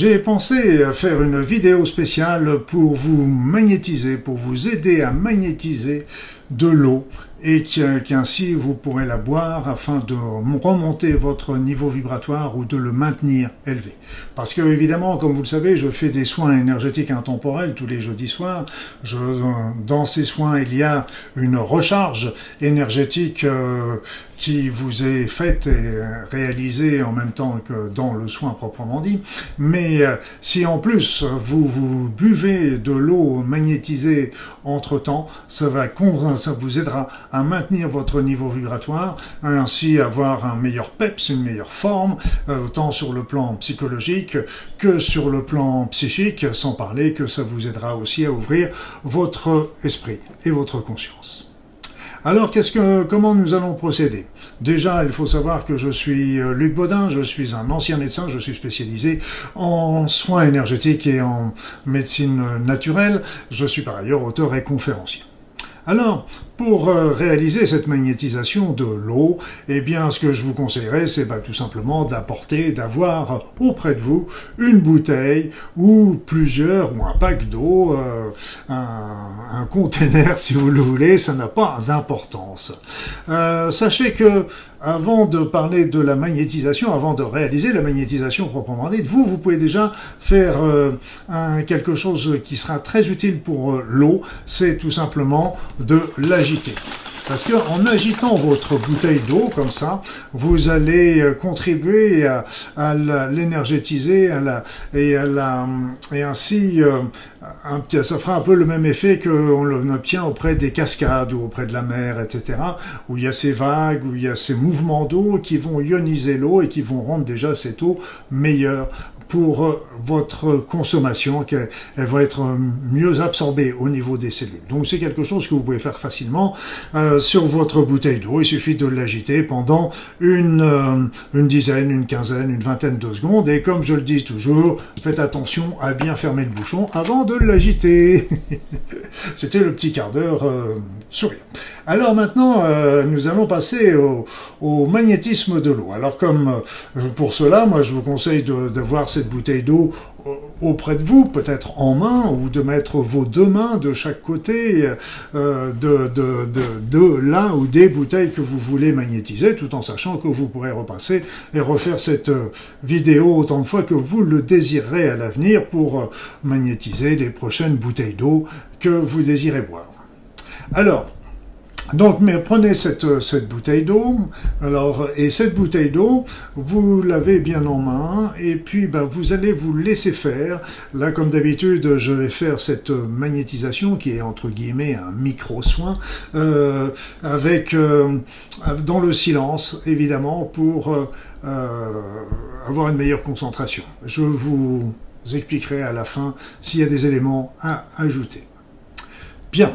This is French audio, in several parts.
J'ai pensé faire une vidéo spéciale pour vous magnétiser, pour vous aider à magnétiser de l'eau et qu'ainsi vous pourrez la boire afin de remonter votre niveau vibratoire ou de le maintenir élevé. Parce que évidemment, comme vous le savez, je fais des soins énergétiques intemporels tous les jeudis soirs. Dans ces soins, il y a une recharge énergétique euh, qui vous est faite et réalisée en même temps que dans le soin proprement dit. Mais euh, si en plus vous buvez de l'eau magnétisée entre temps, ça va ça vous aidera à maintenir votre niveau vibratoire, ainsi avoir un meilleur peps, une meilleure forme, euh, autant sur le plan psychologique que sur le plan psychique, sans parler que ça vous aidera aussi à ouvrir votre esprit et votre conscience. Alors, qu'est-ce que, comment nous allons procéder? Déjà, il faut savoir que je suis euh, Luc Baudin, je suis un ancien médecin, je suis spécialisé en soins énergétiques et en médecine naturelle. Je suis par ailleurs auteur et conférencier. Alors, pour euh, réaliser cette magnétisation de l'eau, eh bien, ce que je vous conseillerais, c'est bah, tout simplement d'apporter, d'avoir auprès de vous une bouteille ou plusieurs, ou un pack d'eau, euh, un, un container, si vous le voulez, ça n'a pas d'importance. Euh, sachez que avant de parler de la magnétisation, avant de réaliser la magnétisation proprement dite, vous, vous pouvez déjà faire quelque chose qui sera très utile pour l'eau, c'est tout simplement de parce que en agitant votre bouteille d'eau comme ça, vous allez euh, contribuer à, l'énergétiser et ainsi euh, ça fera un peu le même effet qu'on obtient auprès des cascades ou auprès de la mer, etc. Où il y a ces vagues, où il y a ces mouvements d'eau qui vont ioniser l'eau et qui vont rendre déjà cette eau meilleure pour euh, votre consommation, qu'elle va être euh, mieux absorbée au niveau des cellules. Donc c'est quelque chose que vous pouvez faire facilement euh, sur votre bouteille d'eau. Il suffit de l'agiter pendant une, une dizaine, une quinzaine, une vingtaine de secondes. Et comme je le dis toujours, faites attention à bien fermer le bouchon avant de l'agiter. C'était le petit quart d'heure sourire. Alors maintenant, nous allons passer au, au magnétisme de l'eau. Alors comme pour cela, moi je vous conseille d'avoir cette bouteille d'eau auprès de vous, peut-être en main, ou de mettre vos deux mains de chaque côté euh, de, de, l'un ou des bouteilles que vous voulez magnétiser, tout en sachant que vous pourrez repasser et refaire cette euh, vidéo autant de fois que vous le désirerez à l'avenir pour euh, magnétiser les prochaines bouteilles d'eau que vous désirez boire. Alors, donc, mais prenez cette, cette bouteille d'eau, alors, et cette bouteille d'eau, vous l'avez bien en main, et puis ben, vous allez vous laisser faire. Là, comme d'habitude, je vais faire cette magnétisation qui est entre guillemets un micro-soin, euh, avec euh, dans le silence, évidemment, pour euh, avoir une meilleure concentration. Je vous expliquerai à la fin s'il y a des éléments à ajouter. Bien.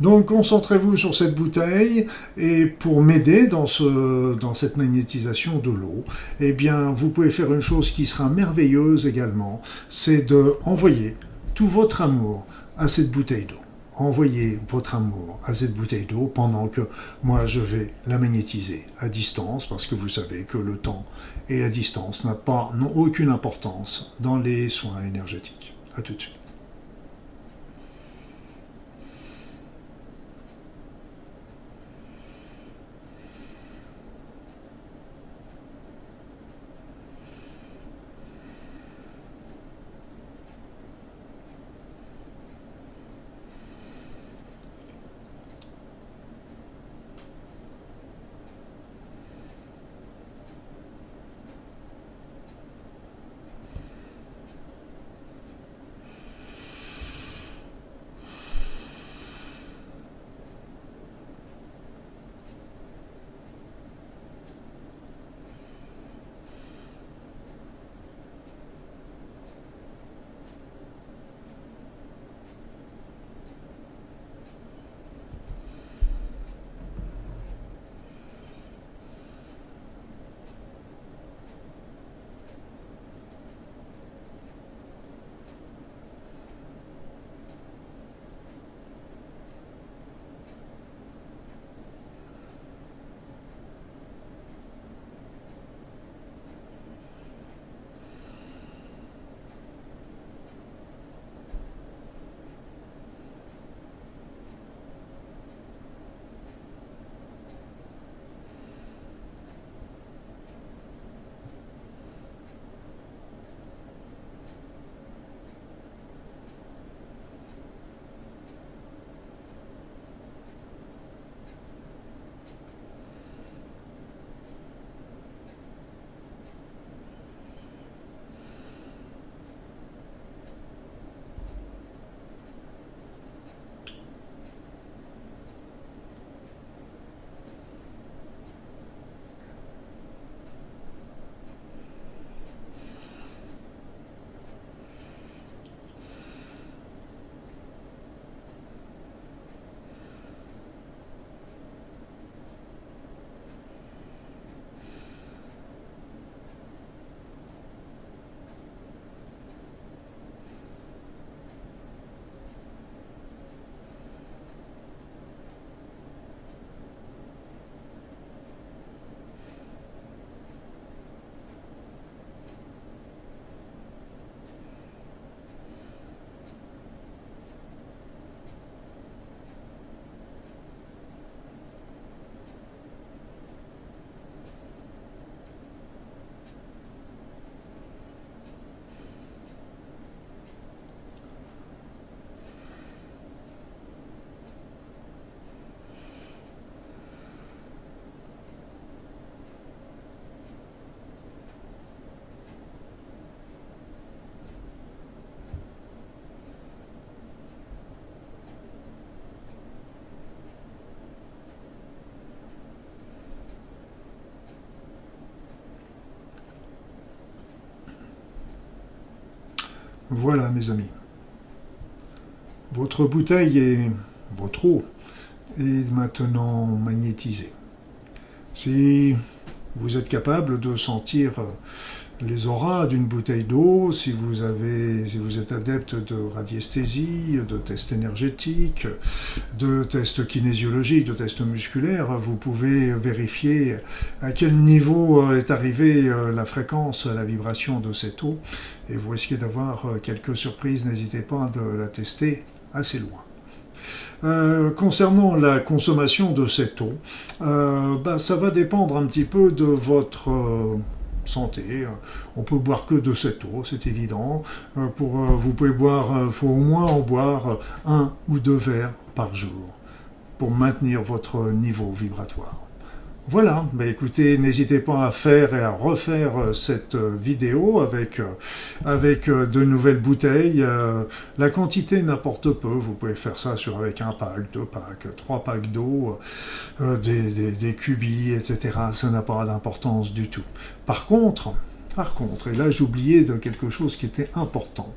Donc concentrez-vous sur cette bouteille et pour m'aider dans, ce, dans cette magnétisation de l'eau, eh bien vous pouvez faire une chose qui sera merveilleuse également, c'est de envoyer tout votre amour à cette bouteille d'eau. Envoyez votre amour à cette bouteille d'eau pendant que moi je vais la magnétiser à distance parce que vous savez que le temps et la distance n'ont aucune importance dans les soins énergétiques. À tout de suite. Voilà mes amis. Votre bouteille est, votre eau est maintenant magnétisée. Si vous êtes capable de sentir les auras d'une bouteille d'eau, si vous avez, si vous êtes adepte de radiesthésie, de tests énergétiques, de tests kinésiologiques, de tests musculaires, vous pouvez vérifier à quel niveau est arrivée euh, la fréquence, la vibration de cette eau, et vous risquez d'avoir euh, quelques surprises. N'hésitez pas à la tester assez loin. Euh, concernant la consommation de cette eau, bah, ça va dépendre un petit peu de votre santé. On peut boire que de cette eau, c'est évident. Euh, pour, euh, vous pouvez boire, il euh, faut au moins en boire un ou deux verres par jour pour maintenir votre niveau vibratoire. Voilà, bah écoutez, n'hésitez pas à faire et à refaire euh, cette euh, vidéo avec, euh, avec de nouvelles bouteilles. La quantité n'importe peu, vous pouvez faire ça sur avec un pack, deux packs, trois packs d'eau, des, des, des cubis, etc. Ça n'a pas d'importance du tout. Par contre, par contre, et là j'oubliais de quelque chose qui était important,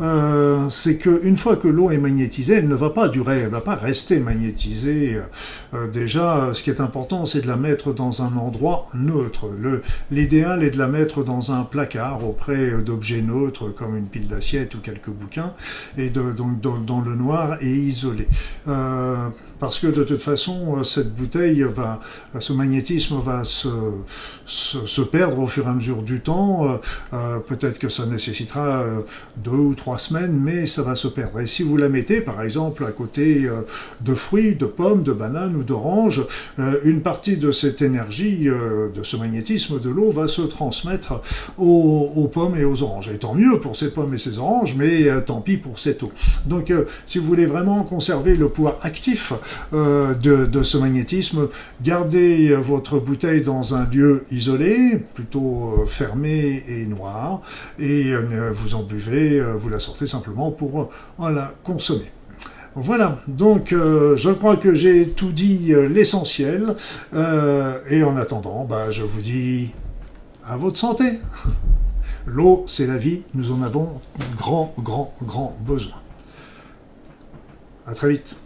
euh, c'est qu'une fois que l'eau est magnétisée, elle ne va pas durer, elle ne va pas rester magnétisée. Euh, déjà, ce qui est important, c'est de la mettre dans un endroit neutre. L'idéal est de la mettre dans un placard auprès d'objets neutres comme une pile d'assiettes ou quelques bouquins, et donc dans, le noir et isolé. Euh, parce que de toute façon, cette bouteille va, ce magnétisme va se perdre au fur et à mesure du temps euh, euh, peut-être que ça nécessitera euh, deux ou trois semaines, mais ça va se perdre. Et si vous la mettez, par exemple, à côté de fruits, de pommes, de bananes ou d'oranges, une partie de cette énergie, de ce magnétisme de l'eau, va se transmettre aux, pommes et aux oranges. Et tant mieux pour ces pommes et ces oranges, mais tant pis pour cette eau. Donc, si vous voulez vraiment conserver le pouvoir actif de, de, ce magnétisme, gardez votre bouteille dans un lieu isolé, plutôt fermé et noire, et euh, vous en buvez, euh, vous la sortez simplement pour euh, la consommer. Voilà, donc je crois que j'ai tout dit l'essentiel, et en attendant, bah, je vous dis à votre santé. L'eau, c'est la vie, nous en avons grand, grand, grand besoin. À très vite.